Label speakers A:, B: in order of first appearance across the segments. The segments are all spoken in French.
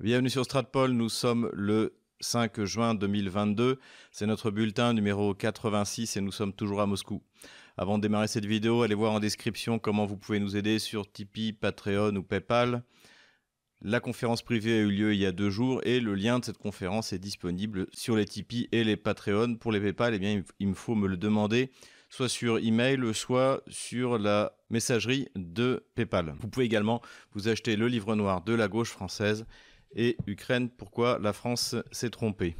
A: Bienvenue sur Stratpol, nous sommes le 5 juin 2022, c'est notre bulletin numéro 86 et nous sommes toujours à Moscou. Avant de démarrer cette vidéo, allez voir en description comment vous pouvez nous aider sur Tipeee, Patreon ou Paypal. La conférence privée a eu lieu il y a deux jours et le lien de cette conférence est disponible sur les Tipeee et les Patreon. Pour les Paypal, eh bien, il me faut me le demander soit sur email, soit sur la messagerie de PayPal. Vous pouvez également vous acheter le livre noir de la gauche française et Ukraine, pourquoi la France s'est trompée?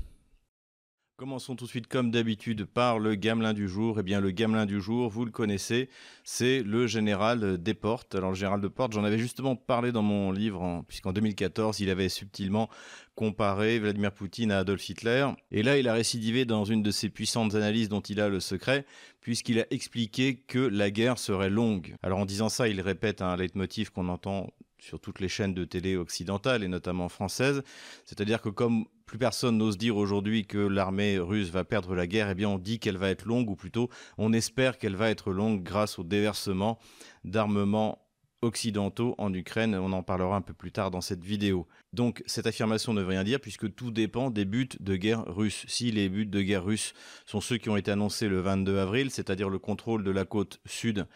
A: Commençons tout de suite comme d'habitude par le gamelin du jour. Eh bien le gamelin du jour, vous le connaissez, c'est le général Desportes. Alors le général Desportes, j'en avais justement parlé dans mon livre, puisqu'en 2014, il avait subtilement comparé Vladimir Poutine à Adolf Hitler. Et là, il a récidivé dans une de ses puissantes analyses dont il a le secret, puisqu'il a expliqué que la guerre serait longue. Alors en disant ça, il répète un leitmotiv qu'on entend sur toutes les chaînes de télé occidentales et notamment françaises. C'est-à-dire que comme plus personne n'ose dire aujourd'hui que l'armée russe va perdre la guerre, eh bien on dit qu'elle va être longue, ou plutôt on espère qu'elle va être longue grâce au déversement d'armements occidentaux en Ukraine. On en parlera un peu plus tard dans cette vidéo. Donc cette affirmation ne veut rien dire puisque tout dépend des buts de guerre russes. Si les buts de guerre russes sont ceux qui ont été annoncés le 22 avril, c'est-à-dire le contrôle de la côte sud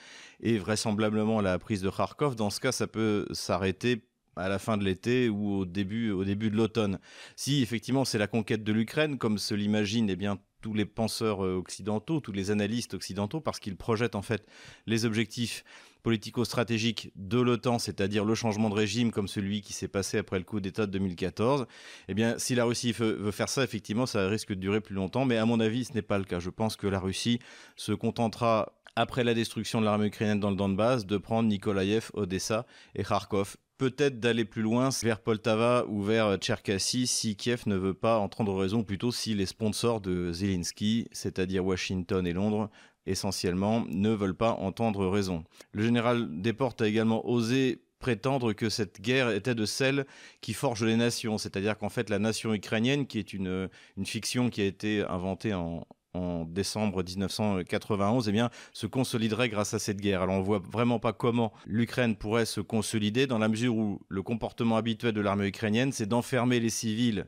A: et vraisemblablement la prise de Kharkov, dans ce cas ça peut s'arrêter à la fin de l'été ou au début, au début de l'automne. Si effectivement c'est la conquête de l'Ukraine, comme se l'imagine eh bien tous les penseurs euh, occidentaux, tous les analystes occidentaux, parce qu'ils projettent en fait les objectifs politico-stratégiques de l'OTAN, c'est-à-dire le changement de régime comme celui qui s'est passé après le coup d'État de 2014, eh bien, si la Russie veut, faire ça, effectivement, ça risque de durer plus longtemps. Mais à mon avis, ce n'est pas le cas. Je pense que la Russie se contentera, après la destruction de l'armée ukrainienne dans le Donbass, de prendre Nikolaïev, Odessa et Kharkov peut-être d'aller plus loin vers Poltava ou vers Tcherkassy si Kiev ne veut pas entendre raison, plutôt si les sponsors de Zelensky, c'est-à-dire Washington et Londres, essentiellement, ne veulent pas entendre raison. Le général Desportes a également osé prétendre que cette guerre était de celle qui forge les nations, c'est-à-dire qu'en fait la nation ukrainienne, qui est une, fiction qui a été inventée en, en décembre 1991, eh bien, se consoliderait grâce à cette guerre. Alors on voit vraiment pas comment l'Ukraine pourrait se consolider dans la mesure où le comportement habituel de l'armée ukrainienne, c'est d'enfermer les civils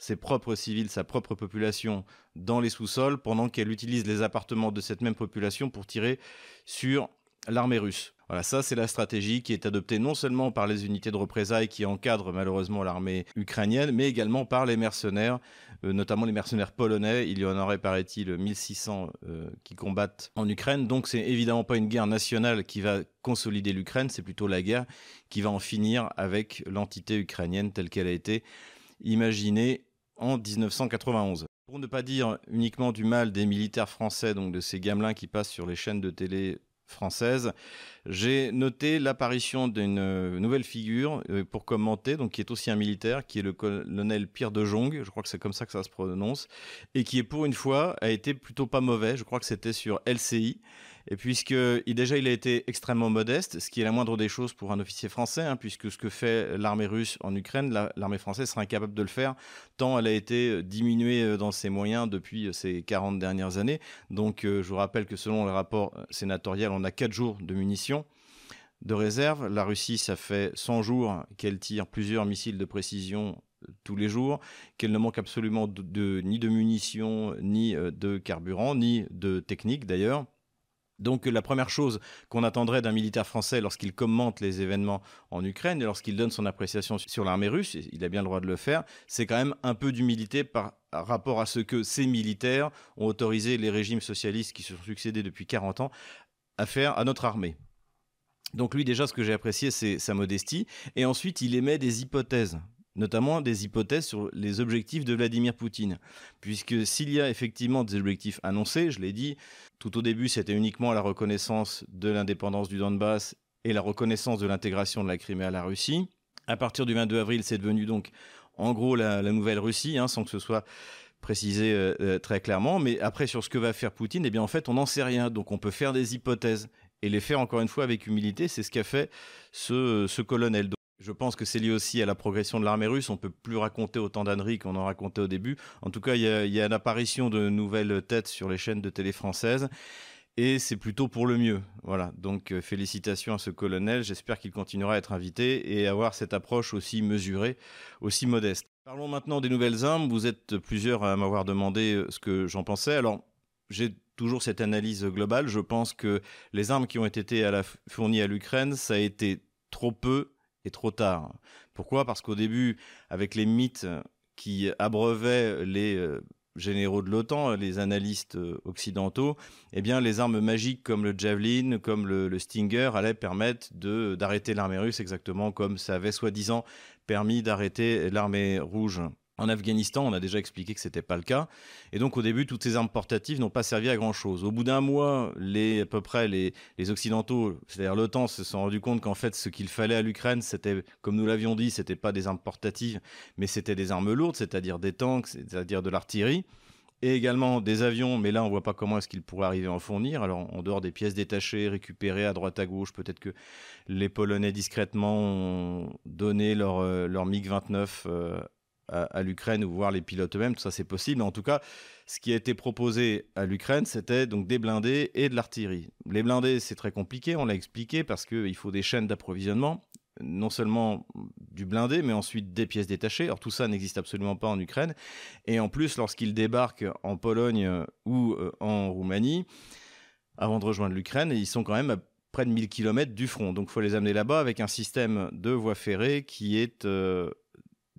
A: ses propres civils, sa propre population dans les sous-sols, pendant qu'elle utilise les appartements de cette même population pour tirer sur l'armée russe. Voilà, ça c'est la stratégie qui est adoptée non seulement par les unités de représailles qui encadrent malheureusement l'armée ukrainienne, mais également par les mercenaires, euh, notamment les mercenaires polonais. Il y en aurait, paraît-il, 1600 euh, qui combattent en Ukraine. Donc c'est évidemment pas une guerre nationale qui va consolider l'Ukraine, c'est plutôt la guerre qui va en finir avec l'entité ukrainienne telle qu'elle a été imaginée en 1991. Pour ne pas dire uniquement du mal des militaires français, donc de ces gamelins qui passent sur les chaînes de télé françaises, j'ai noté l'apparition d'une euh, nouvelle figure euh, pour commenter, donc qui est aussi un militaire, qui est le colonel Pierre de Jong, je crois que c'est comme ça que ça se prononce, et qui pour une fois a été plutôt pas mauvais. Je crois que c'était sur LCI, et puisque déjà il a été extrêmement modeste, ce qui est la moindre des choses pour un officier français, hein, puisque ce que fait l'armée russe en Ukraine, l'armée française sera incapable de le faire, tant elle a été euh, diminuée euh, dans ses moyens depuis euh, ces 40 dernières années. Donc je vous rappelle que selon le rapport sénatorial, on a 4 jours de munitions de réserve. La Russie, ça fait 100 jours qu'elle tire plusieurs missiles de précision tous les jours, qu'elle ne manque absolument ni de munitions, ni de carburant, ni de technique d'ailleurs. Donc la première chose qu'on attendrait d'un militaire français lorsqu'il commente les événements en Ukraine et lorsqu'il donne son appréciation sur l'armée russe, il a bien le droit de le faire, c'est quand même un peu d'humilité par rapport à ce que ces militaires ont autorisé les régimes socialistes qui se sont succédés depuis 40 ans à faire à notre armée. Donc lui déjà ce que j'ai apprécié c'est sa modestie et ensuite il émet des hypothèses notamment des hypothèses sur les objectifs de Vladimir Poutine. Puisque s'il y a effectivement des objectifs annoncés, je l'ai dit, tout au début c'était uniquement la reconnaissance de l'indépendance du Donbass et la reconnaissance de l'intégration de la Crimée à la Russie. À partir du 22 avril, c'est devenu donc en gros la, nouvelle Russie, hein, sans que ce soit précisé euh, euh, très clairement. Mais après, sur ce que va faire Poutine, eh bien en fait, on n'en sait rien. Donc on peut faire des hypothèses et les faire encore une fois avec humilité. C'est ce qu'a fait ce colonel. Je pense que c'est lié aussi à la progression de l'armée russe. On peut plus raconter autant d'âneries qu'on en racontait au début. En tout cas, il y a, une apparition de nouvelles têtes sur les chaînes de télé françaises. et c'est plutôt pour le mieux. Voilà, donc euh, félicitations à ce colonel, j'espère qu'il continuera à être invité et avoir cette approche aussi mesurée, aussi modeste. Parlons maintenant des nouvelles armes, vous êtes plusieurs à m'avoir demandé euh, ce que j'en pensais. Alors, j'ai toujours cette analyse globale, je pense que les armes qui ont été fournies à l'Ukraine, ça a été trop peu et trop tard. Pourquoi? Parce qu'au début, avec les mythes qui abreuvaient les euh, généraux de l'OTAN, les analystes euh, occidentaux, eh bien, les armes magiques comme le Javelin, comme le, Stinger, allaient permettre d'arrêter l'armée russe exactement comme ça avait soi-disant permis d'arrêter l'armée rouge. En Afghanistan, on a déjà expliqué que ce n'était pas le cas. Et donc, au début, toutes ces armes portatives n'ont pas servi à grand-chose. Au bout d'un mois, les, à peu près les, Occidentaux, c'est-à-dire l'OTAN, se sont rendus compte qu'en fait, ce qu'il fallait à l'Ukraine, c'était, comme nous l'avions dit, c'était pas des armes portatives, mais c'était des armes lourdes, c'est-à-dire des tanks, c'est-à-dire de l'artillerie et également des avions, mais là on voit pas comment est-ce qu'ils pourraient arriver à en fournir. Alors en dehors des pièces détachées, récupérées à droite à gauche, peut-être que les Polonais discrètement ont donné leur, euh, leur MiG-29 à, l'Ukraine ou voir les pilotes eux-mêmes, tout ça c'est possible. En tout cas, ce qui a été proposé à l'Ukraine, c'était donc des blindés et de l'artillerie. Les blindés, c'est très compliqué, on l'a expliqué, parce qu'il faut des chaînes d'approvisionnement non seulement du blindé, mais ensuite des pièces détachées. Alors tout ça n'existe absolument pas en Ukraine. Et en plus, lorsqu'ils débarquent en Pologne ou euh, en Roumanie, avant de rejoindre l'Ukraine, ils sont quand même à près de 1000 km du front. Donc il faut les amener là-bas avec un système de voies ferrées qui est euh,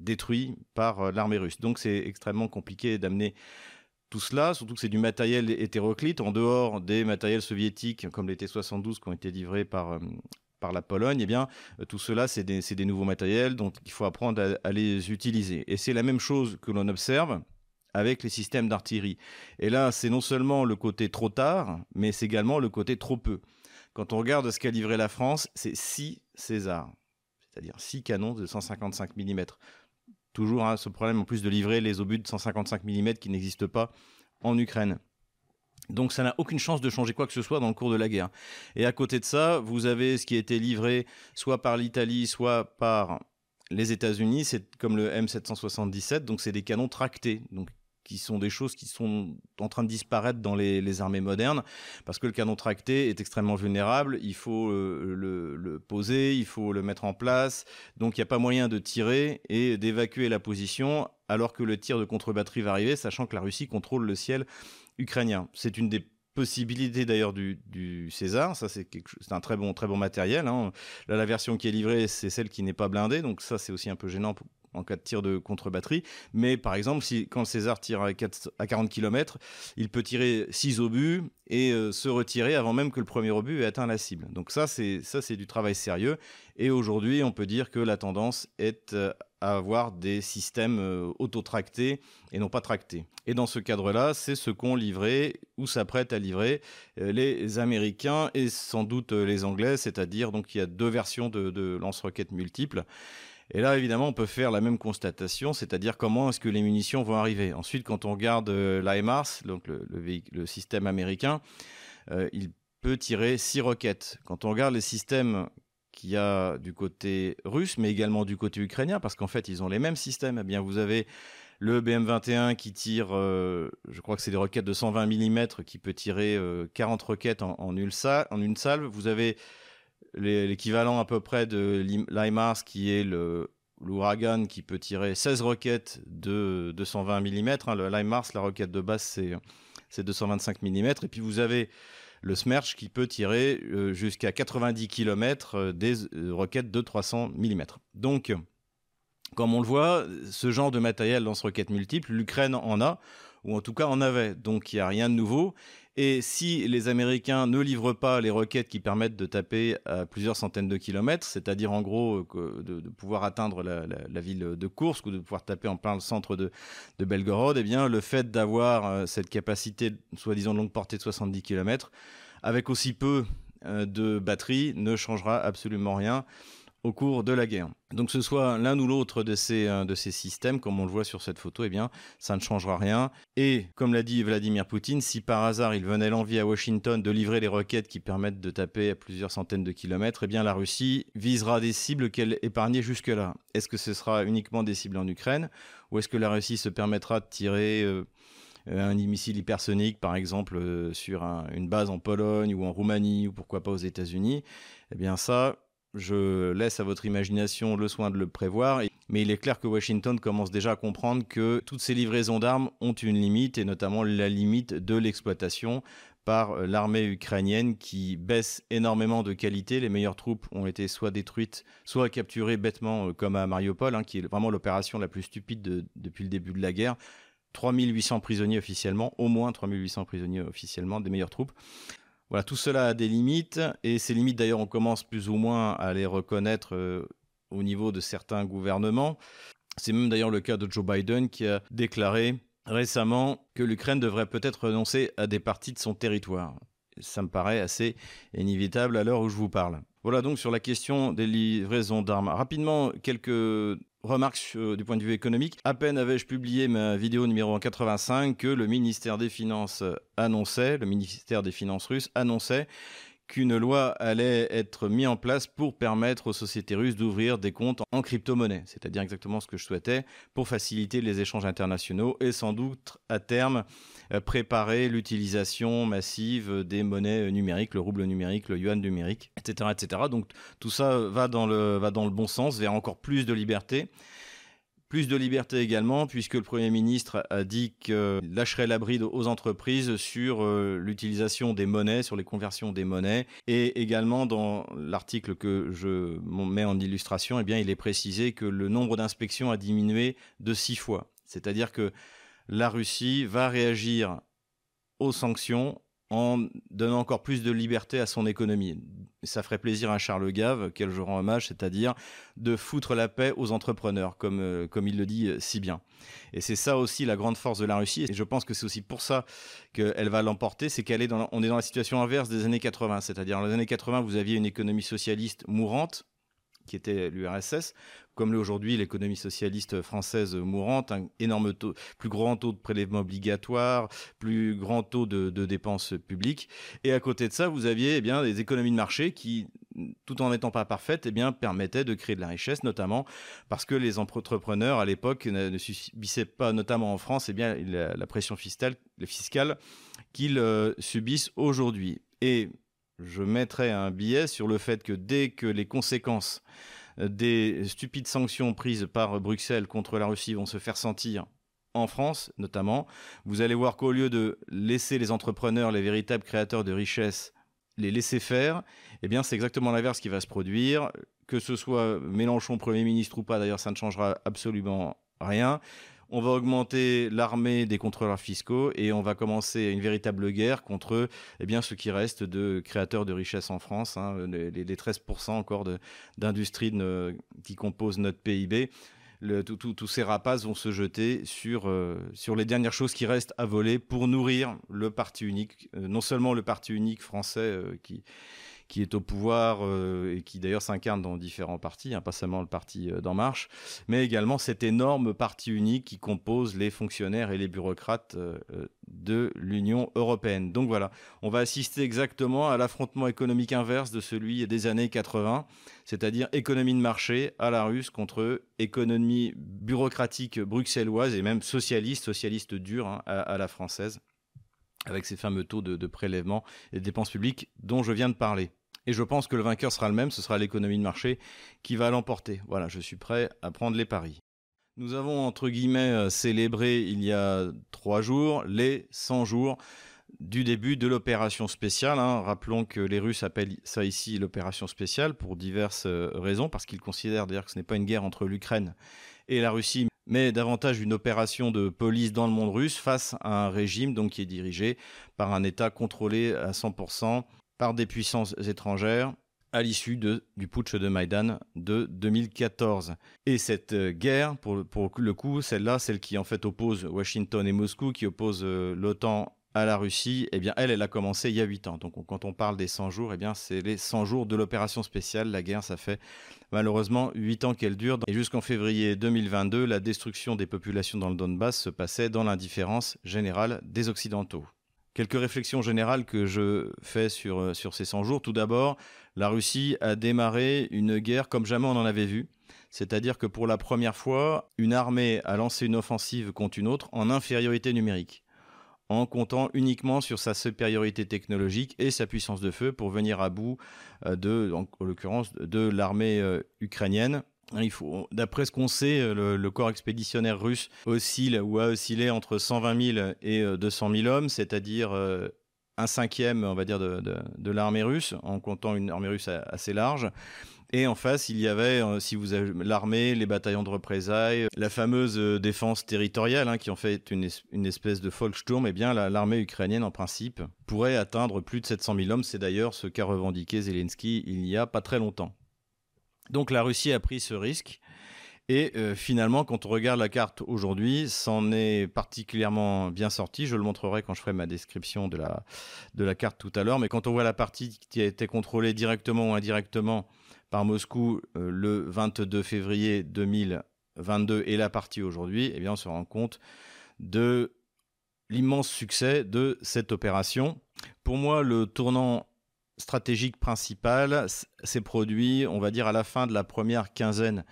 A: détruit par euh, l'armée russe. Donc c'est extrêmement compliqué d'amener tout cela, surtout que c'est du matériel hétéroclite, en dehors des matériels soviétiques comme les T-72 qui ont été livrés par, euh, par la Pologne, eh bien, euh, tout cela, c'est des, des, nouveaux matériels, donc il faut apprendre à, les utiliser. Et c'est la même chose que l'on observe avec les systèmes d'artillerie. Et là, c'est non seulement le côté trop tard, mais c'est également le côté trop peu. Quand on regarde ce qu'a livré la France, c'est 6 Césars, c'est-à-dire 6 canons de 155 mm. Toujours hein, ce problème en plus de livrer les obus de 155 mm qui n'existent pas en Ukraine. Donc ça n'a aucune chance de changer quoi que ce soit dans le cours de la guerre. Et à côté de ça, vous avez ce qui a été livré soit par l'Italie, soit par les États-Unis, c'est comme le M777, donc c'est des canons tractés. Qui sont des choses qui sont en train de disparaître dans les, armées modernes, parce que le canon tracté est extrêmement vulnérable, il faut euh, le, poser, il faut le mettre en place, donc il n'y a pas moyen de tirer et d'évacuer la position alors que le tir de contre-batterie va arriver, sachant que la Russie contrôle le ciel ukrainien. C'est une des possibilités d'ailleurs du, César. Ça, c'est un très bon, très bon matériel. Hein. Là, la version qui est livrée, c'est celle qui n'est pas blindée. Donc ça, c'est aussi un peu gênant en cas de tir de contre-batterie. Mais par exemple, si, quand César tire à, 40 km, il peut tirer 6 obus et euh, se retirer avant même que le premier obus ait atteint la cible. Donc ça, c'est ça, c'est du travail sérieux. Et aujourd'hui, on peut dire que la tendance est euh, avoir des systèmes euh, autotractés et non pas tractés. Et dans ce cadre-là, c'est ce qu'ont livré ou s'apprêtent à livrer les Américains et sans doute les Anglais, c'est-à-dire donc il y a deux versions de, lance-roquettes multiples. Et là, évidemment, on peut faire la même constatation, c'est-à-dire comment est-ce que les munitions vont arriver. Ensuite, quand on regarde euh, donc le, le, système américain, euh, il peut tirer six roquettes. Quand on regarde les systèmes qu'il y a du côté russe, mais également du côté ukrainien, parce qu'en fait, ils ont les mêmes systèmes. Eh bien, vous avez le BM21 qui tire, euh, je crois que c'est des roquettes de 120 mm, qui peut tirer 40 roquettes en, une salve. Vous avez l'équivalent à peu près de l'IMARS qui est le l'ouragan qui peut tirer 16 roquettes de 220 mm. Hein, l'IMARS, la roquette de base, c'est 225 mm. Et puis vous avez le Smerch qui peut tirer euh, jusqu'à 90 km euh, des euh, roquettes de 300 mm. Donc, comme on le voit, ce genre de matériel lance-roquettes multiples, l'Ukraine en a, ou en tout cas en avait. Donc il n'y a rien de nouveau. Et si les Américains ne livrent pas les roquettes qui permettent de taper à plusieurs centaines de kilomètres, c'est-à-dire en gros de, pouvoir atteindre la, ville de Kursk ou de pouvoir taper en plein le centre de, Belgorod, eh bien le fait d'avoir euh, cette capacité soi-disant de longue portée de 70 km, avec aussi peu euh, de batterie, ne changera absolument rien au cours de la guerre. Donc ce soit l'un ou l'autre de ces, euh, de ces systèmes, comme on le voit sur cette photo, eh bien, ça ne changera rien. Et comme l'a dit Vladimir Poutine, si par hasard il venait l'envie à Washington de livrer les roquettes qui permettent de taper à plusieurs centaines de kilomètres, eh bien la Russie visera des cibles qu'elle épargnait jusque-là. Est-ce que ce sera uniquement des cibles en Ukraine ou est-ce que la Russie se permettra de tirer euh, un missile hypersonique, par exemple, sur une base en Pologne ou en Roumanie ou pourquoi pas aux États-Unis, eh bien ça, je laisse à votre imagination le soin de le prévoir. Mais il est clair que Washington commence déjà à comprendre que toutes ces livraisons d'armes ont une limite, et notamment la limite de l'exploitation par euh, l'armée ukrainienne qui baisse énormément de qualité. Les meilleures troupes ont été soit détruites, soit capturées bêtement, euh, comme à Mariupol, hein, qui est vraiment l'opération la plus stupide depuis le début de la guerre. 3800 prisonniers officiellement, au moins 3800 prisonniers officiellement, des meilleures troupes. Voilà, tout cela a des limites, et ces limites d'ailleurs on commence plus ou moins à les reconnaître euh, au niveau de certains gouvernements. C'est même d'ailleurs le cas de Joe Biden qui a déclaré récemment que l'Ukraine devrait peut-être renoncer à des parties de son territoire. Ça me paraît assez inévitable à l'heure où je vous parle. Voilà donc sur la question des livraisons d'armes. Rapidement, quelques remarques du point de vue économique. À peine avais-je publié ma vidéo numéro 85 que le ministère des Finances annonçait, le ministère des Finances russe annonçait qu'une loi allait être mise en place pour permettre aux sociétés russes d'ouvrir des comptes en crypto-monnaie, c'est-à-dire exactement ce que je souhaitais, pour faciliter les échanges internationaux et sans doute à terme euh, préparer l'utilisation massive des monnaies numériques, le rouble numérique, le yuan numérique, etc. Donc tout ça va dans le bon sens, vers encore plus de liberté. Plus de liberté également, puisque le Premier ministre a dit qu'il lâcherait la bride aux entreprises sur euh, l'utilisation des monnaies, sur les conversions des monnaies. Et également, dans l'article que je mets en illustration, eh il est précisé que le nombre d'inspections a diminué de six fois. C'est-à-dire que la Russie va réagir aux sanctions en donnant encore plus de liberté à son économie. Ça ferait plaisir à Charles Gave, quel je rends hommage, c'est-à-dire de foutre la paix aux entrepreneurs, comme, euh, comme il le dit euh, si bien. Et c'est ça aussi la grande force de la Russie, et je pense que c'est aussi pour ça qu'elle va l'emporter, c'est qu'elle est on est dans la situation inverse des années 80, c'est-à-dire dans les années 80, vous aviez une économie socialiste mourante, qui était l'URSS, comme aujourd'hui l'économie socialiste française mourante, un énorme taux, plus grand taux de prélèvements obligatoires, plus grand taux de, dépenses publiques. Et à côté de ça, vous aviez eh bien, des économies de marché qui, tout en n'étant pas parfaites, eh bien, permettaient de créer de la richesse, notamment parce que les entrepreneurs, à l'époque, ne, subissaient pas, notamment en France, eh bien, la, pression fiscale, fiscale qu'ils euh, subissent aujourd'hui. Et je mettrai un billet sur le fait que dès que les conséquences des stupides sanctions prises par Bruxelles contre la Russie vont se faire sentir en France notamment, vous allez voir qu'au lieu de laisser les entrepreneurs, les véritables créateurs de richesses, les laisser faire, eh bien c'est exactement l'inverse qui va se produire. Que ce soit Mélenchon Premier ministre ou pas, d'ailleurs ça ne changera absolument rien on va augmenter l'armée des contrôleurs fiscaux et on va commencer une véritable guerre contre eh bien, ce qui reste de créateurs de richesses en France, hein, les, 13% encore d'industrie qui composent notre PIB. tous ces rapaces vont se jeter sur, euh, sur les dernières choses qui restent à voler pour nourrir le parti unique, euh, non seulement le parti unique français euh, qui, qui est au pouvoir euh, et qui d'ailleurs s'incarne dans différents partis, hein, pas seulement le parti euh, d'En Marche, mais également cet énorme parti unique qui compose les fonctionnaires et les bureaucrates euh, de l'Union européenne. Donc voilà, on va assister exactement à l'affrontement économique inverse de celui des années 80, c'est-à-dire économie de marché à la russe contre économie bureaucratique bruxelloise et même socialiste, socialiste dure hein, à, la française avec ces fameux taux de prélèvement et de dépenses publiques dont je viens de parler. Et je pense que le vainqueur sera le même, ce sera l'économie de marché qui va l'emporter. Voilà, je suis prêt à prendre les paris. Nous avons, entre guillemets, euh, célébré il y a trois jours les 100 jours du début de l'opération spéciale. Hein. Rappelons que les Russes appellent ça ici l'opération spéciale pour diverses euh, raisons, parce qu'ils considèrent d'ailleurs que ce n'est pas une guerre entre l'Ukraine et la Russie, mais davantage une opération de police dans le monde russe face à un régime donc, qui est dirigé par un État contrôlé à 100% par des puissances étrangères à l'issue du putsch de Maïdan de 2014. Et cette euh, guerre, pour, le coup, celle-là, celle qui en fait oppose Washington et Moscou, qui oppose euh, l'OTAN à la Russie, eh bien, elle, elle a commencé il y a 8 ans. Donc, quand on parle des 100 jours, eh bien, c'est les 100 jours de l'opération spéciale. La guerre, ça fait malheureusement 8 ans qu'elle dure. Et jusqu'en février 2022, la destruction des populations dans le Donbass se passait dans l'indifférence générale des Occidentaux. Quelques réflexions générales que je fais sur, euh, ces 100 jours. Tout d'abord, la Russie a démarré une guerre comme jamais on en avait vu. C'est-à-dire que pour la première fois, une armée a lancé une offensive contre une autre en infériorité numérique. en comptant uniquement sur sa supériorité technologique et sa puissance de feu pour venir à bout euh, de, en, l'occurrence, de l'armée euh, ukrainienne. Faut, d'après ce qu'on sait, euh, le, corps expéditionnaire russe oscille ou a oscillé entre 120 000 et 200 000 hommes, c'est-à-dire un cinquième, on va dire, de, l'armée russe, en comptant une armée russe assez large. Et en face, il y avait, euh, si vous l'armée, les bataillons de représailles, la fameuse euh, défense territoriale, hein, qui en fait une, espèce de Volkssturm. Eh bien, l'armée ukrainienne, en principe, pourrait atteindre plus de 700 000 hommes. C'est d'ailleurs ce qu'a revendiqué Zelensky il n'y a pas très longtemps. Donc la Russie a pris ce risque. Et euh, finalement, quand on regarde la carte aujourd'hui, c'en est particulièrement bien sorti. Je le montrerai quand je ferai ma description de la, de la carte tout à l'heure. Mais quand on voit la partie qui a été contrôlée directement ou indirectement par Moscou euh, le 22 février 2022 et la partie aujourd'hui, eh bien, on se rend compte de l'immense succès de cette opération. Pour moi, le tournant stratégique principal s'est produit, on va dire, à la fin de la première quinzaine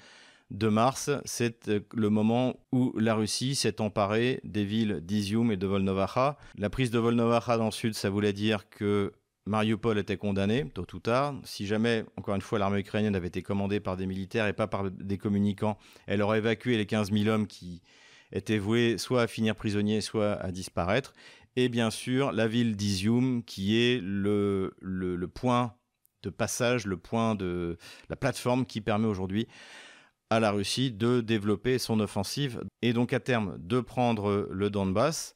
A: de mars. C'est euh, le moment où la Russie s'est emparée des villes d'Izium et de Volnovakha. La prise de Volnovakha dans le sud, ça voulait dire que Mariupol était condamné, tôt ou tard. Si jamais, encore une fois, l'armée ukrainienne avait été commandée par des militaires et pas par des communicants, elle aurait évacué les 15 000 hommes qui étaient voués soit à finir prisonniers, soit à disparaître. Et bien sûr, la ville d'Izium, qui est le, point de passage, le point de la plateforme qui permet aujourd'hui à la Russie de développer son offensive et donc à terme de prendre le Donbass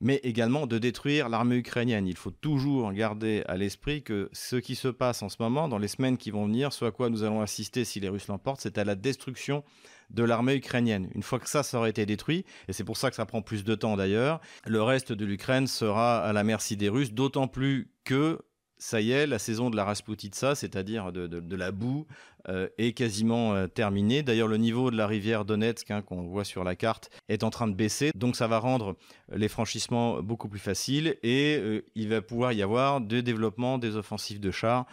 A: mais également de détruire l'armée ukrainienne. Il faut toujours garder à l'esprit que ce qui se passe en ce moment, dans les semaines qui vont venir, ce à quoi nous allons assister si les Russes l'emportent, c'est à la destruction de l'armée ukrainienne. Une fois que ça, ça aurait été détruit, et c'est pour ça que ça prend plus de temps d'ailleurs, le reste de l'Ukraine sera à la merci des Russes, d'autant plus que ça y est, la saison de la Rasputitsa, c'est-à-dire de, la boue, euh, est quasiment euh, terminée. D'ailleurs, le niveau de la rivière Donetsk, hein, qu'on voit sur la carte, est en train de baisser. Donc, ça va rendre les franchissements beaucoup plus faciles et euh, il va pouvoir y avoir des développements des offensives de chars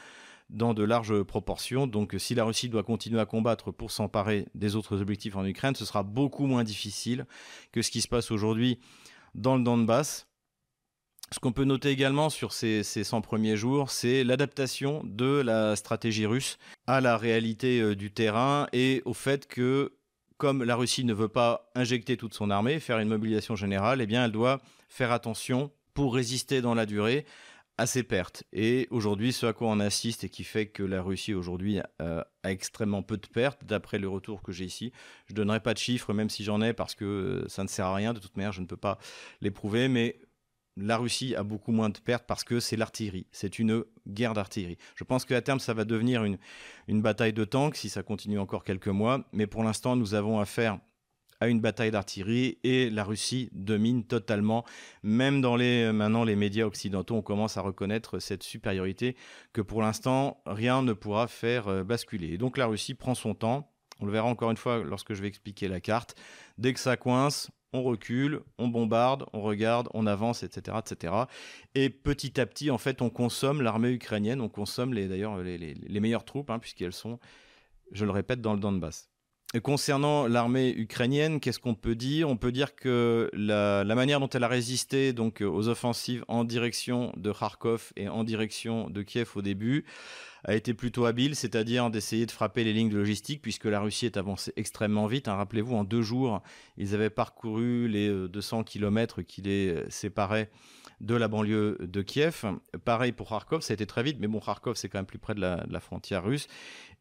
A: dans de larges proportions. Donc, si la Russie doit continuer à combattre pour s'emparer des autres objectifs en Ukraine, ce sera beaucoup moins difficile que ce qui se passe aujourd'hui dans le Donbass ce qu'on peut noter également sur ces, 100 premiers jours, c'est l'adaptation de la stratégie russe à la réalité euh, du terrain et au fait que, comme la Russie ne veut pas injecter toute son armée, faire une mobilisation générale, eh bien, elle doit faire attention pour résister dans la durée à ses pertes. Et aujourd'hui, ce à quoi on assiste et qui fait que la Russie aujourd'hui euh, a extrêmement peu de pertes, d'après le retour que j'ai ici. Je ne donnerai pas de chiffres, même si j'en ai, parce que euh, ça ne sert à rien. De toute manière, je ne peux pas les prouver. Mais la Russie a beaucoup moins de pertes parce que c'est l'artillerie. C'est une guerre d'artillerie. Je pense qu'à terme, ça va devenir une, une bataille de tanks si ça continue encore quelques mois. Mais pour l'instant, nous avons affaire à une bataille d'artillerie et la Russie domine totalement. Même dans les maintenant les médias occidentaux, on commence à reconnaître cette supériorité que pour l'instant rien ne pourra faire euh, basculer. Et donc la Russie prend son temps. On le verra encore une fois lorsque je vais expliquer la carte. Dès que ça coince, on recule, on bombarde, on regarde, on avance, etc., etc. Et petit à petit, en fait, on consomme l'armée ukrainienne, on consomme les, d'ailleurs les, meilleures troupes, hein, puisqu'elles sont, je le répète, dans le Donbass. Concernant l'armée ukrainienne, qu'est-ce qu'on peut dire? On peut dire que la, manière dont elle a résisté donc aux offensives en direction de Kharkov et en direction de Kiev au début, a été plutôt habile, c'est-à-dire d'essayer de frapper les lignes de logistique, puisque la Russie est avancée extrêmement vite. Hein. Rappelez-vous, en deux jours, ils avaient parcouru les 200 euh, km qui les euh, séparaient de la banlieue de Kiev. Pareil pour Kharkov, ça a été très vite, mais bon, Kharkov, c'est quand même plus près de la, frontière russe.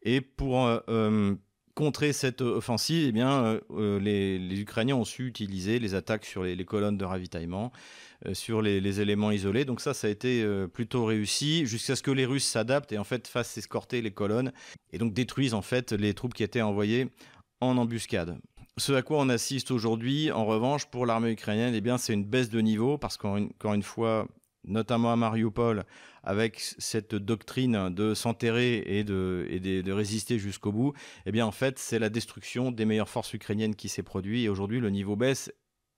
A: Et pour euh, contrer cette offensive, eh bien, les, Ukrainiens ont su utiliser les attaques sur les colonnes de ravitaillement, euh, sur les, éléments isolés. Donc ça, ça a été euh, plutôt réussi jusqu'à ce que les Russes s'adaptent et en fait fassent escorter les colonnes et donc détruisent en fait les troupes qui étaient envoyées en embuscade. Ce à quoi on assiste aujourd'hui, en revanche, pour l'armée ukrainienne, eh bien, c'est une baisse de niveau parce qu'encore une fois, notamment à Mariupol, avec cette doctrine de s'enterrer et, de, résister jusqu'au bout, eh bien en fait c'est la destruction des meilleures forces ukrainiennes qui s'est produite et aujourd'hui le niveau baisse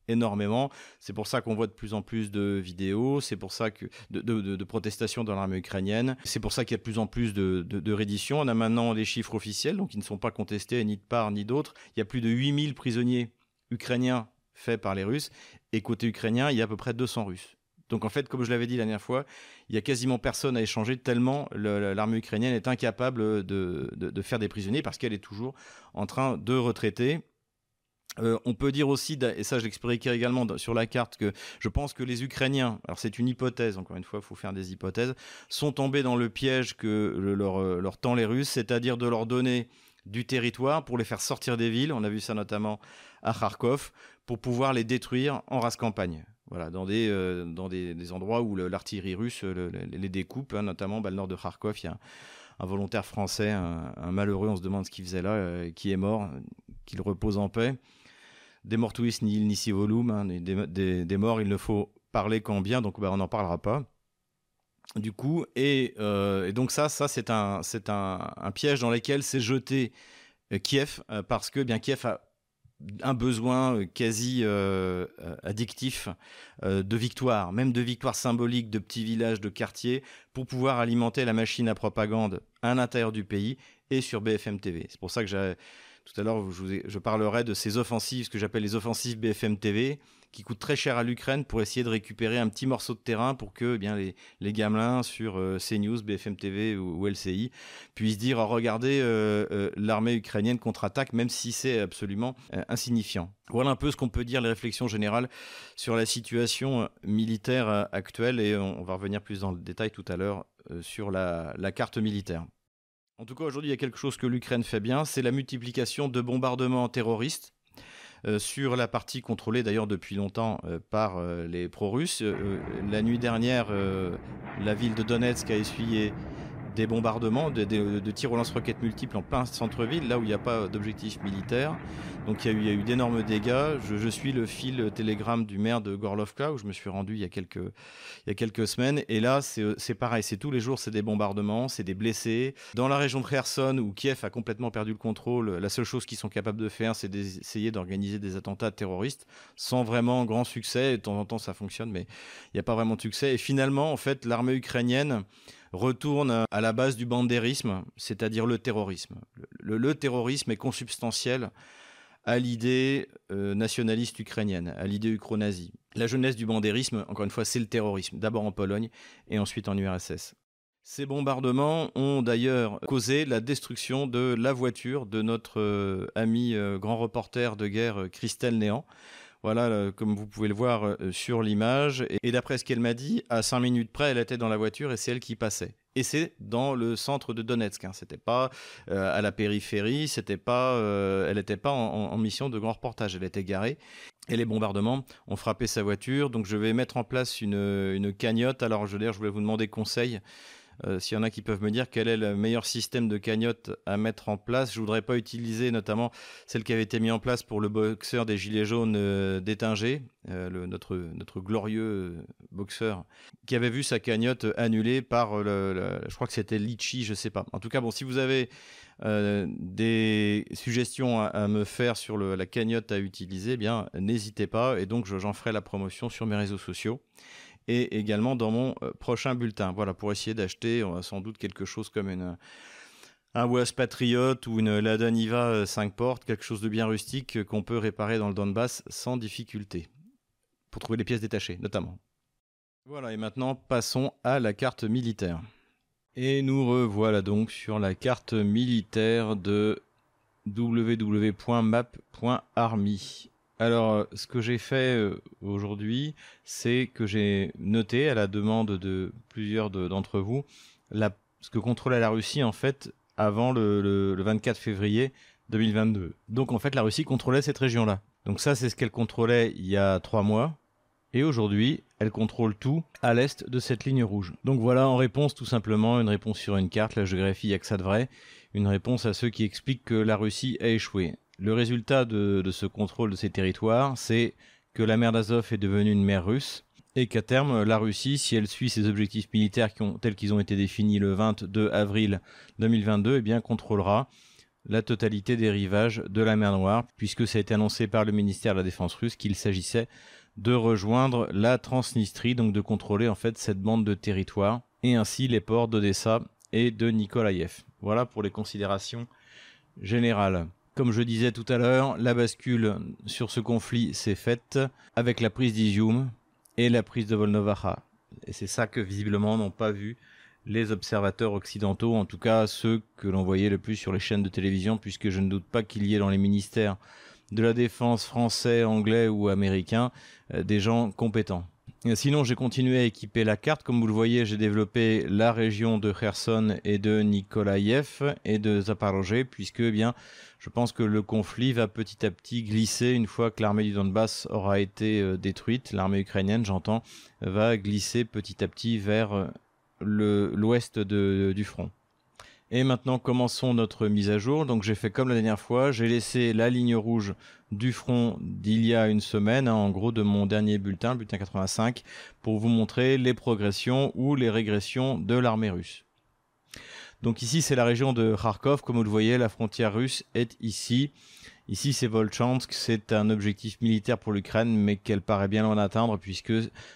A: énormément. C'est pour ça qu'on voit de plus en plus de vidéos, c'est pour ça que de, protestations dans l'armée ukrainienne, c'est pour ça qu'il y a de plus en plus de, de, redditions. On a maintenant des chiffres officiels, donc ils ne sont pas contestés ni de part ni d'autre. Il y a plus de 8000 prisonniers ukrainiens fait par les Russes. Et côté ukrainien, il y a à peu près 200 Russes. Donc en fait, comme je l'avais dit la dernière fois, il y a quasiment personne à échanger tellement l'armée ukrainienne est incapable de, faire des prisonniers parce qu'elle est toujours en train de retraiter. Euh, on peut dire aussi, et ça je l'expliquerai également sur la carte, que je pense que les Ukrainiens, alors c'est une hypothèse, encore une fois, il faut faire des hypothèses, sont tombés dans le piège que leur, leur tend les Russes, c'est-à-dire de leur donner du territoire pour les faire sortir des villes. On a vu ça notamment à Kharkov, pour pouvoir les détruire en race campagne. Voilà, dans des, euh, dans des, endroits où l'artillerie russe les découpe, hein, notamment bah, le nord de Kharkov, il y a un, volontaire français, un, malheureux, on se demande ce qu'il faisait là, euh, qui est mort, qu'il repose en paix. Des mortuis ni il ni si hein, des, morts, il ne faut parler qu'en bien, donc bah, on n'en parlera pas. Du coup, et, euh, donc ça, ça c'est un, un, piège dans lequel s'est jeté Kiev, parce que bien Kiev a un besoin euh, quasi euh, euh, addictif de victoire, même de victoire symbolique de petits villages, de quartiers, pour pouvoir alimenter la machine à propagande à l'intérieur du pays et sur BFM TV. C'est pour ça que j'ai tout à l'heure, je, je, parlerai de ces offensives, ce que j'appelle les offensives BFM TV, qui coûtent très cher à l'Ukraine pour essayer de récupérer un petit morceau de terrain pour que eh les, gamelins sur euh, CNews, BFM TV ou, LCI puissent dire oh, regardez, euh, euh, l'armée ukrainienne contre-attaque, même si c'est absolument insignifiant. Voilà un peu ce qu'on peut dire, les réflexions générales sur la situation militaire actuelle, et on, va revenir plus dans le détail tout à l'heure sur la, carte militaire. En tout cas, aujourd'hui, il y a quelque chose que l'Ukraine fait bien, c'est la multiplication de bombardements terroristes sur la partie contrôlée d'ailleurs depuis longtemps euh, par euh, les pro-russes. la nuit dernière, la ville de Donetsk a essuyé des bombardements, de, tirs au lance-roquettes multiples en plein centre-ville, là où il n'y a pas d'objectif militaire. Donc il y a eu, d'énormes dégâts. Je, suis le fil télégramme du maire de Gorlovka, où je me suis rendu il y a quelques, il y a quelques semaines. Et là, c'est pareil, c'est tous les jours, c'est des bombardements, c'est des blessés. Dans la région de Kherson, où Kiev a complètement perdu le contrôle, la seule chose qu'ils sont capables de faire, c'est d'essayer d'organiser des attentats terroristes, sans vraiment grand succès. De temps en temps, ça fonctionne, mais il n'y a pas vraiment de succès. Et finalement, en fait, l'armée ukrainienne retourne à la base du bandérisme, c'est-à-dire le terrorisme. Le, terrorisme est consubstantiel à l'idée euh, nationaliste ukrainienne, à l'idée ukro-nazie. La jeunesse du bandérisme, encore une fois, c'est le terrorisme, d'abord en Pologne et ensuite en URSS. Ces bombardements ont d'ailleurs causé la destruction de la voiture de notre euh, ami euh, grand reporter de guerre Christelle Néant. Voilà, comme vous pouvez le voir euh, sur l'image. Et, d'après ce qu'elle m'a dit, à 5 minutes près, elle était dans la voiture et c'est elle qui passait. Et c'est dans le centre de Donetsk. Hein. C'était pas euh, à la périphérie. C'était pas, euh, elle n'était pas en, mission de grand reportage. Elle était garée. Et les bombardements ont frappé sa voiture. Donc je vais mettre en place une, une cagnotte. Alors je, je voulais vous demander conseil euh, s'il y en a qui peuvent me dire quel est le meilleur système de cagnotte à mettre en place, je voudrais pas utiliser notamment celle qui avait été mise en place pour le boxeur des Gilets jaunes euh, d'Étinger, euh, notre, notre glorieux boxeur, qui avait vu sa cagnotte annulée par, le, je crois que c'était Litchi, je sais pas. En tout cas, bon, si vous avez des suggestions à, me faire sur la cagnotte à utiliser, eh bien n'hésitez pas et donc j'en ferai la promotion sur mes réseaux sociaux et également dans mon euh, prochain bulletin. Voilà, pour essayer d'acheter sans doute quelque chose comme un WAS Patriot ou une Lada Niva 5 euh, portes, quelque chose de bien rustique qu'on peut réparer dans le Donbass sans difficulté, pour trouver les pièces détachées notamment. Voilà, et maintenant passons à la carte militaire. Et nous revoilà donc sur la carte militaire de www.map.army. Alors, euh, ce que j'ai fait euh, aujourd'hui, c'est que j'ai noté, à la demande de plusieurs d'entre vous, ce que contrôlait la Russie, en fait, avant le, 24 février 2022. Donc, en fait, la Russie contrôlait cette région-là. Donc ça, c'est ce qu'elle contrôlait il y a trois mois. Et aujourd'hui, elle contrôle tout à l'est de cette ligne rouge. Donc voilà, en réponse, tout simplement, une réponse sur une carte, la géographie, il n'y a que ça de vrai. Une réponse à ceux qui expliquent que la Russie a échoué. Le résultat de, ce contrôle de ces territoires, c'est que la mer d'Azov est devenue une mer russe et qu'à terme, la Russie, si elle suit ses objectifs militaires tels qu'ils ont été définis le 22 avril 2022, eh bien, contrôlera la totalité des rivages de la mer Noire, puisque ça a été annoncé par le ministère de la Défense russe qu'il s'agissait de rejoindre la Transnistrie, donc de contrôler en fait cette bande de territoire, et ainsi les ports d'Odessa et de Nikolaïev. Voilà pour les considérations générales. Comme je disais tout à l'heure, la bascule sur ce conflit s'est faite avec la prise d'Izium et la prise de Volnovakha. Et c'est ça que visiblement n'ont pas vu les observateurs occidentaux, en tout cas ceux que l'on voyait le plus sur les chaînes de télévision, puisque je ne doute pas qu'il y ait dans les ministères de la défense français, anglais ou américain euh, des gens compétents. Sinon, j'ai continué à équiper la carte. Comme vous le voyez, j'ai développé la région de Kherson et de Nikolaïev et de Zaporozhye, puisque eh bien, je pense que le conflit va petit à petit glisser une fois que l'armée du Donbass aura été euh, détruite. L'armée ukrainienne, j'entends, va glisser petit à petit vers euh, l'ouest du front. Et maintenant, commençons notre mise à jour. Donc, j'ai fait comme la dernière fois. J'ai laissé la ligne rouge du front d'il y a une semaine, hein, en gros de mon dernier bulletin, bulletin 85, pour vous montrer les progressions ou les régressions de l'armée russe. Donc ici, c'est la région de Kharkov. Comme vous le voyez, la frontière russe est ici. Ici, c'est Volchansk. C'est un objectif militaire pour l'Ukraine, mais qu'elle paraît bien loin d'atteindre, puisque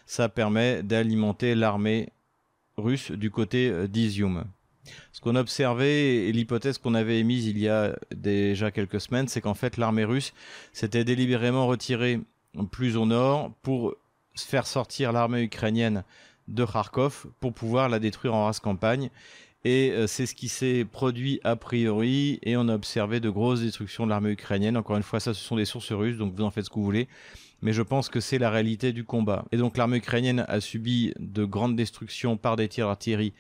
A: ça permet d'alimenter l'armée russe du côté d'Izium. Ce qu'on a observé et l'hypothèse qu'on avait émise il y a déjà quelques semaines, c'est qu'en fait l'armée russe s'était délibérément retirée plus au nord pour faire sortir l'armée ukrainienne de Kharkov pour pouvoir la détruire en race campagne. Et euh, c'est ce qui s'est produit a priori et on a observé de grosses destructions de l'armée ukrainienne. Encore une fois, ça ce sont des sources russes, donc vous en faites ce que vous voulez. Mais je pense que c'est la réalité du combat. Et donc l'armée ukrainienne a subi de grandes destructions par des tirs d'artillerie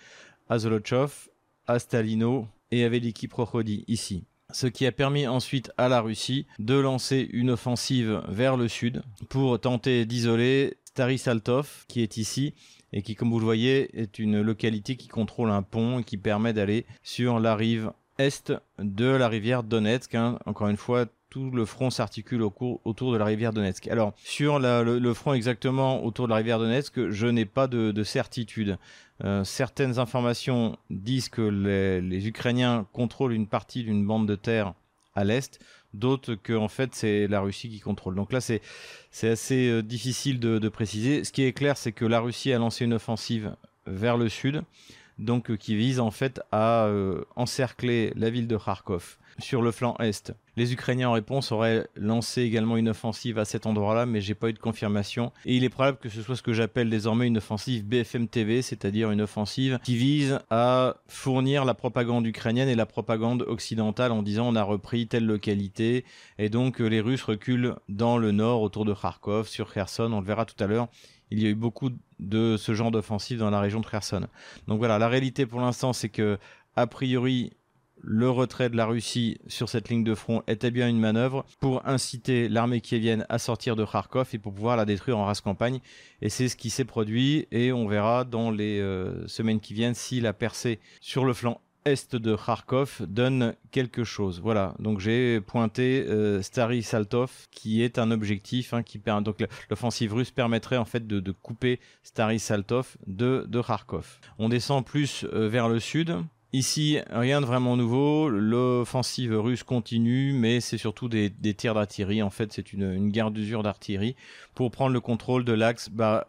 A: à Zolochov, à Stalino et avec l'équipe Prokhodi ici. Ce qui a permis ensuite à la Russie de lancer une offensive vers le sud pour tenter d'isoler Stary Saltov qui est ici et qui, comme vous le voyez, est une localité qui contrôle un pont et qui permet d'aller sur la rive est de la rivière Donetsk. Hein. Encore une fois, tout le front s'articule autour de la rivière Donetsk. Alors, sur le, front exactement autour de la rivière Donetsk, je n'ai pas de certitude. Euh, certaines informations disent que les, Ukrainiens contrôlent une partie d'une bande de terre à l'est, d'autres que en fait c'est la Russie qui contrôle. Donc là c'est assez euh, difficile de, préciser. Ce qui est clair c'est que la Russie a lancé une offensive vers le sud, euh, qui vise en fait à encercler la ville de Kharkov sur le flanc est. Les Ukrainiens en réponse auraient lancé également une offensive à cet endroit-là, mais j'ai pas eu de confirmation. Et il est probable que ce soit ce que j'appelle désormais une offensive BFM TV, c'est-à-dire une offensive qui vise à fournir la propagande ukrainienne et la propagande occidentale en disant on a repris telle localité et donc euh, les Russes reculent dans le nord autour de Kharkov, sur Kherson, on le verra tout à l'heure. Il y a eu beaucoup de ce genre d'offensive dans la région de Kherson. Donc voilà, la réalité pour l'instant, c'est que a priori, le retrait de la Russie sur cette ligne de front était bien une manœuvre pour inciter l'armée kievienne à sortir de Kharkov et pour pouvoir la détruire en race campagne. Et c'est ce qui s'est produit et on verra dans les euh, semaines qui viennent si la percée sur le flanc est de Kharkov donne quelque chose. Voilà, donc j'ai pointé euh, Stary Saltov qui est un objectif hein, qui permet donc l'offensive russe permettrait en fait de, couper Stary Saltov de, Kharkov. On descend plus euh, vers le sud Ici, rien de vraiment nouveau. L'offensive russe continue, mais c'est surtout des, tirs d'artillerie. En fait, c'est une, une, guerre d'usure d'artillerie pour prendre le contrôle de l'axe Bar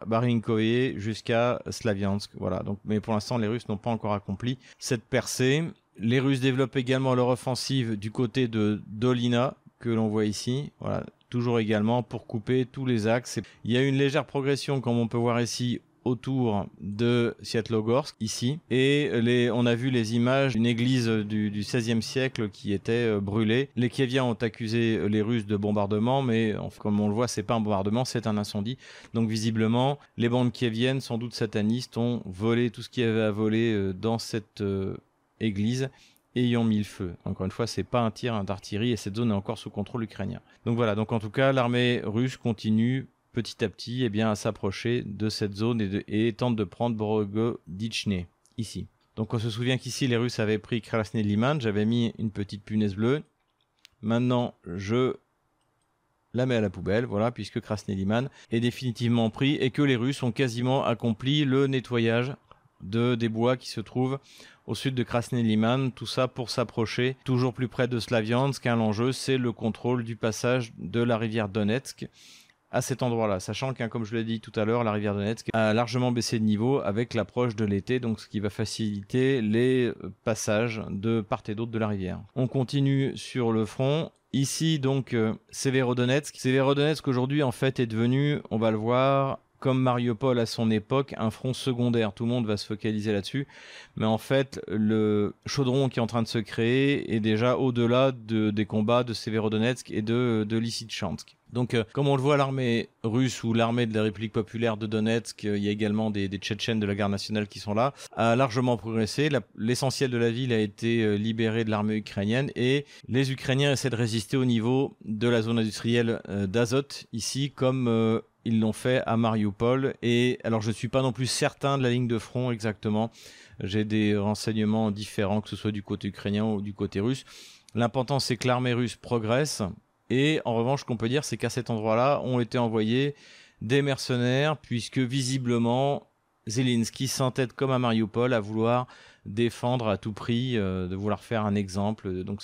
A: jusqu'à Slaviansk. Voilà. Donc, mais pour l'instant, les Russes n'ont pas encore accompli cette percée. Les Russes développent également leur offensive du côté de Dolina, que l'on voit ici. Voilà. Toujours également pour couper tous les axes. Il y a une légère progression, comme on peut voir ici, autour de Sviatlogorsk ici et on a vu les images d'une église du, XVIe siècle qui était euh, brûlée. Les Kieviens ont accusé les Russes de bombardement, mais comme on le voit, c'est pas un bombardement, c'est un incendie. Donc visiblement, les bandes kieviennes, sans doute satanistes, ont volé tout ce qu'il y avait à voler euh, dans cette euh, église ayant mis le feu. Encore une fois, c'est pas un tir d'artillerie et cette zone est encore sous contrôle ukrainien. Donc voilà, donc en tout cas, l'armée russe continue petit à petit eh bien, à s'approcher de cette zone et, tente de prendre Borogoditchne, ici. Donc on se souvient qu'ici les Russes avaient pris Krasny Liman, j'avais mis une petite punaise bleue. Maintenant je la mets à la poubelle, voilà, puisque Krasny Liman est définitivement pris et que les Russes ont quasiment accompli le nettoyage de, des bois qui se trouvent au sud de Krasny Liman, tout ça pour s'approcher toujours plus près de Slaviansk. Car l'enjeu, c'est le contrôle du passage de la rivière Donetsk à cet endroit-là, sachant que, comme je l'ai dit tout à l'heure, la rivière Donetsk a largement baissé de niveau avec l'approche de l'été, donc ce qui va faciliter les passages de part et d'autre de la rivière. On continue sur le front. Ici, donc, euh, Severodonetsk. Severodonetsk, aujourd'hui, en fait, est devenu, on va le voir, comme Mariupol à son époque, un front secondaire. Tout le monde va se focaliser là-dessus. Mais en fait, le chaudron qui est en train de se créer est déjà au-delà de, des combats de Severodonetsk et de, de Lysychansk. Donc, euh, comme on le voit, l'armée russe ou l'armée de la République populaire de Donetsk, euh, il y a également des, des Tchétchènes de la garde nationale qui sont là, a largement progressé. L'essentiel de la ville a été euh, libéré de l'armée ukrainienne et les Ukrainiens essaient de résister au niveau de la zone industrielle d'Azot, ici, comme ils l'ont fait à Mariupol. Et alors, je ne suis pas non plus certain de la ligne de front exactement. J'ai des renseignements différents, que ce soit du côté ukrainien ou du côté russe. L'important, c'est que l'armée russe progresse. Et en revanche, qu'on peut dire, c'est qu'à cet endroit-là, ont été envoyés des mercenaires, puisque visiblement, Zelensky s'entête comme à Mariupol à vouloir défendre à tout prix, euh, de vouloir faire un exemple. Donc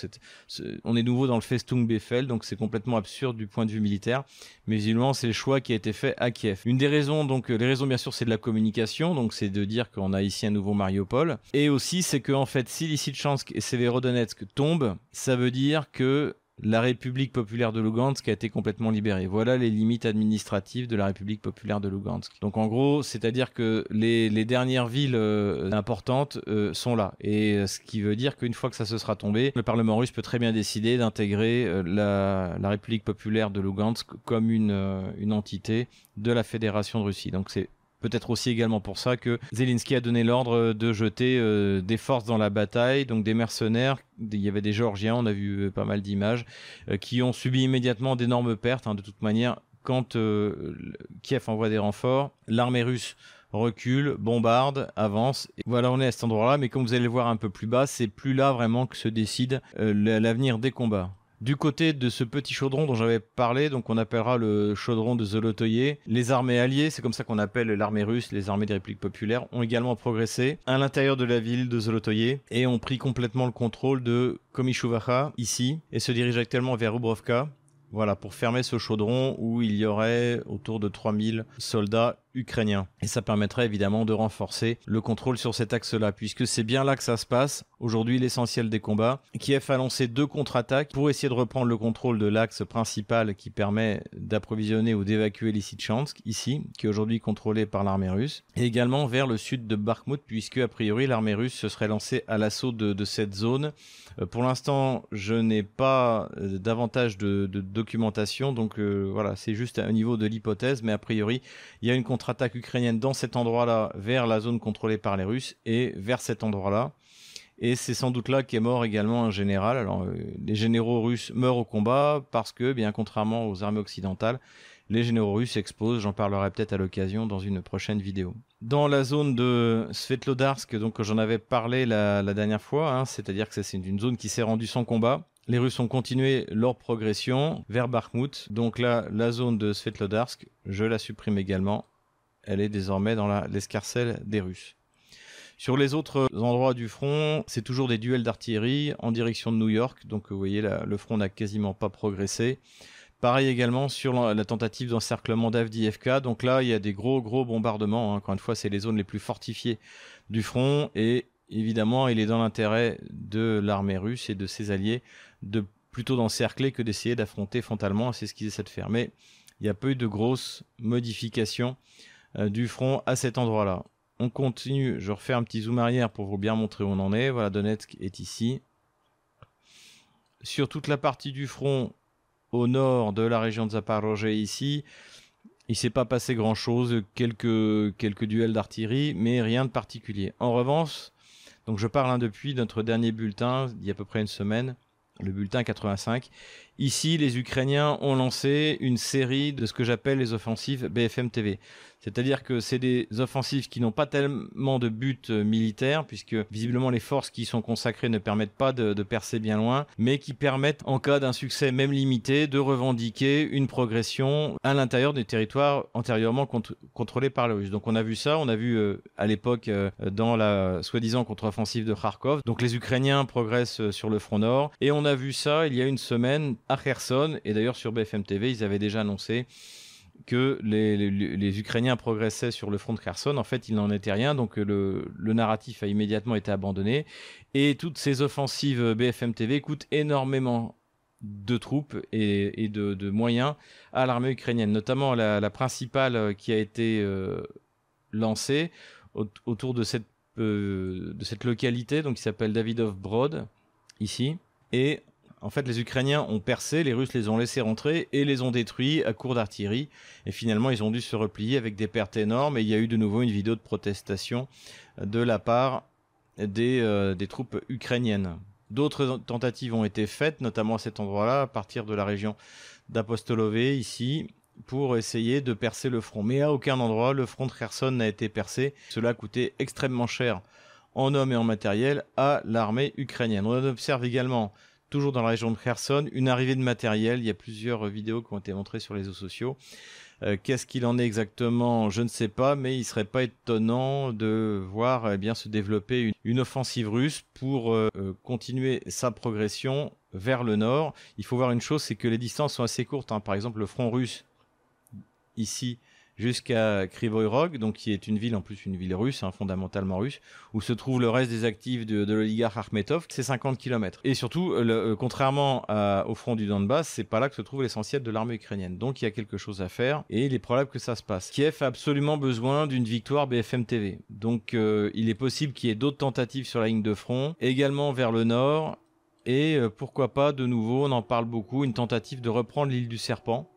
A: on est nouveau dans le Festung Befehl, donc c'est complètement absurde du point de vue militaire. Mais visiblement, c'est le choix qui a été fait à Kiev. Une des raisons, donc les raisons bien sûr, c'est de la communication, donc c'est de dire qu'on a ici un nouveau Mariupol. Et aussi, c'est que en fait, si Lysychansk et Severodonetsk tombent, ça veut dire que la République populaire de Lugansk a été complètement libérée. Voilà les limites administratives de la République populaire de Lugansk. Donc en gros, c'est-à-dire que les, dernières villes euh, importantes euh, sont là. Et euh, ce qui veut dire qu'une fois que ça se sera tombé, le Parlement russe peut très bien décider d'intégrer la, République populaire de Lugansk comme une, une entité de la Fédération de Russie. Donc c'est peut-être aussi également pour ça que Zelensky a donné l'ordre de jeter euh, des forces dans la bataille, donc des mercenaires. Il y avait des Géorgiens, on a vu euh, pas mal d'images, euh, qui ont subi immédiatement d'énormes pertes. Hein, de toute manière, quand Kiev envoie des renforts, l'armée russe recule, bombarde, avance. Voilà, on est à cet endroit-là, mais comme vous allez le voir un peu plus bas, c'est plus là vraiment que se décide l'avenir des combats. Du côté de ce petit chaudron dont j'avais parlé, donc on appellera le chaudron de Zolotoye, les armées alliées, c'est comme ça qu'on appelle l'armée russe, les armées des républiques populaires, ont également progressé à l'intérieur de la ville de Zolotoye et ont pris complètement le contrôle de Komishuvacha ici et se dirigent actuellement vers Rubrovka. Voilà, pour fermer ce chaudron où il y aurait autour de 3000 soldats ukrainiens. Et ça permettrait évidemment de renforcer le contrôle sur cet axe-là, puisque c'est bien là que ça se passe. Aujourd'hui, l'essentiel des combats. Kiev a lancé deux contre-attaques pour essayer de reprendre le contrôle de l'axe principal qui permet d'approvisionner ou d'évacuer Lysychansk, ici, qui est aujourd'hui contrôlé par l'armée russe, et également vers le sud de Bakhmut, puisque a priori l'armée russe se serait lancée à l'assaut de, cette zone. Euh, pour l'instant, je n'ai pas euh, davantage de, documentation, donc euh, voilà, c'est juste au niveau de l'hypothèse, mais a priori, il y a une contre attaque ukrainienne dans cet endroit-là vers la zone contrôlée par les Russes et vers cet endroit-là. Et c'est sans doute là qu'est mort également un général. Alors, euh, les généraux russes meurent au combat parce que, bien contrairement aux armées occidentales, les généraux russes explosent. J'en parlerai peut-être à l'occasion dans une prochaine vidéo. Dans la zone de Svetlodarsk, donc j'en avais parlé la, dernière fois, hein, c'est-à-dire que c'est une zone qui s'est rendue sans combat. Les Russes ont continué leur progression vers Bakhmut. Donc là, la zone de Svetlodarsk, je la supprime également elle est désormais dans l'escarcelle des Russes. Sur les autres endroits du front, c'est toujours des duels d'artillerie en direction de New York. Donc vous voyez, le front n'a quasiment pas progressé. Pareil également sur la, tentative d'encerclement d'Avdiivka. Donc là, il y a des gros, gros bombardements. Hein. Encore une fois, c'est les zones les plus fortifiées du front. Et évidemment, il est dans l'intérêt de l'armée russe et de ses alliés de plutôt d'encercler que d'essayer d'affronter frontalement. C'est ce qu'ils essaient de faire. Mais il n'y a pas eu de grosses modifications du front à cet endroit-là. On continue, je refais un petit zoom arrière pour vous bien montrer où on en est. Voilà, Donetsk est ici. Sur toute la partie du front au nord de la région de Zaporozhye ici, il s'est pas passé grand-chose, quelques, quelques duels d'artillerie, mais rien de particulier. En revanche, donc je parle hein, depuis notre dernier bulletin, il y a à peu près une semaine, le bulletin 85, Ici, les Ukrainiens ont lancé une série de ce que j'appelle les offensives BFM TV. C'est-à-dire que c'est des offensives qui n'ont pas tellement de but euh, militaire, puisque visiblement les forces qui y sont consacrées ne permettent pas de, percer bien loin, mais qui permettent, en cas d'un succès même limité, de revendiquer une progression à l'intérieur des territoires antérieurement contrôlés par les Russes. Donc on a vu ça, on a vu euh, à l'époque euh, dans la soi-disant contre-offensive de Kharkov. Donc les Ukrainiens progressent sur le front nord, et on a vu ça il y a une semaine à Kherson. Et d'ailleurs, sur BFM TV, ils avaient déjà annoncé que les, Ukrainiens progressaient sur le front de Kherson. En fait, il n'en était rien, donc le, narratif a immédiatement été abandonné. Et toutes ces offensives BFM TV coûtent énormément de troupes et, de, moyens à l'armée ukrainienne, notamment la, principale qui a été euh, lancée autour de cette, euh, de cette localité, donc qui s'appelle Davidov Brod, ici. Et en fait, les Ukrainiens ont percé, les Russes les ont laissés rentrer et les ont détruits à court d'artillerie. Et finalement, ils ont dû se replier avec des pertes énormes. Et il y a eu de nouveau une vidéo de protestation de la part des, euh, des troupes ukrainiennes. D'autres tentatives ont été faites, notamment à cet endroit-là, à partir de la région d'Apostolové, ici, pour essayer de percer le front. Mais à aucun endroit, le front de Kherson n'a été percé. Cela a coûté extrêmement cher en hommes et en matériel à l'armée ukrainienne. On observe également toujours dans la région de Kherson, une arrivée de matériel. Il y a plusieurs vidéos qui ont été montrées sur les réseaux sociaux. Euh, qu'est-ce qu'il en est exactement Je ne sais pas, mais il ne serait pas étonnant de voir eh bien, se développer une, offensive russe pour euh, euh, continuer sa progression vers le nord. Il faut voir une chose, c'est que les distances sont assez courtes. Hein. Par exemple, le front russe, ici, jusqu'à Rog, donc qui est une ville en plus une ville russe, hein, fondamentalement russe, où se trouve le reste des actifs de, de l'oligarque Akhmetov, c'est 50 km. Et surtout, euh, contrairement au front du Donbass, c'est pas là que se trouve l'essentiel de l'armée ukrainienne. Donc il y a quelque chose à faire et il est probable que ça se passe. Kiev a absolument besoin d'une victoire BFM TV. Donc euh, il est possible qu'il y ait d'autres tentatives sur la ligne de front, également vers le nord. Et euh, pourquoi pas, de nouveau, on en parle beaucoup, une tentative de reprendre l'île du Serpent,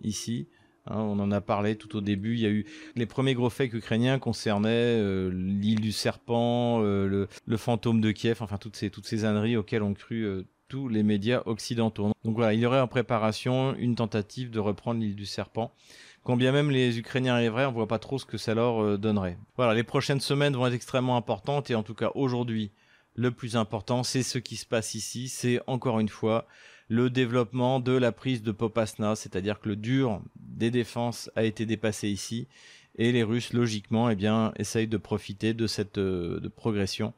A: ici, Hein, on en a parlé tout au début. Il y a eu les premiers gros fakes ukrainiens concernaient euh, l'île du serpent, euh, le, fantôme de Kiev, enfin toutes ces toutes ces âneries auxquelles ont cru euh, tous les médias occidentaux. Donc voilà, il y aurait en préparation une tentative de reprendre l'île du serpent. Quand bien même les Ukrainiens arriveraient, on voit pas trop ce que ça leur donnerait. Voilà, les prochaines semaines vont être extrêmement importantes et en tout cas aujourd'hui, le plus important, c'est ce qui se passe ici. C'est encore une fois le développement de la prise de Popasna, c'est-à-dire que le dur des défenses a été dépassé ici et les Russes logiquement eh bien essayent de profiter de cette euh, progression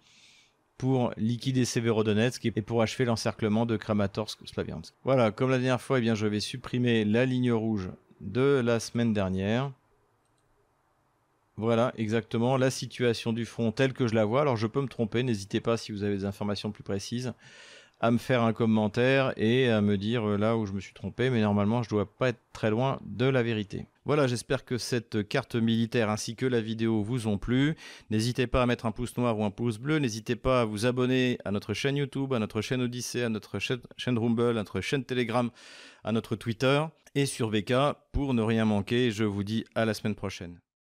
A: pour liquider Severodonetsk et pour achever l'encerclement de Kramatorsk-Slaviansk. Voilà, comme la dernière fois, eh bien je vais supprimer la ligne rouge de la semaine dernière. Voilà exactement la situation du front telle que je la vois. Alors je peux me tromper, n'hésitez pas si vous avez des informations plus précises à me faire un commentaire et à me dire euh, là où je me suis trompé, mais normalement je dois pas être très loin de la vérité. Voilà, j'espère que cette carte militaire ainsi que la vidéo vous ont plu. N'hésitez pas à mettre un pouce noir ou un pouce bleu. N'hésitez pas à vous abonner à notre chaîne YouTube, à notre chaîne Odyssée, à notre chaîne, chaîne Rumble, à notre chaîne Telegram, à notre Twitter et sur VK pour ne rien manquer. Je vous dis à la semaine prochaine.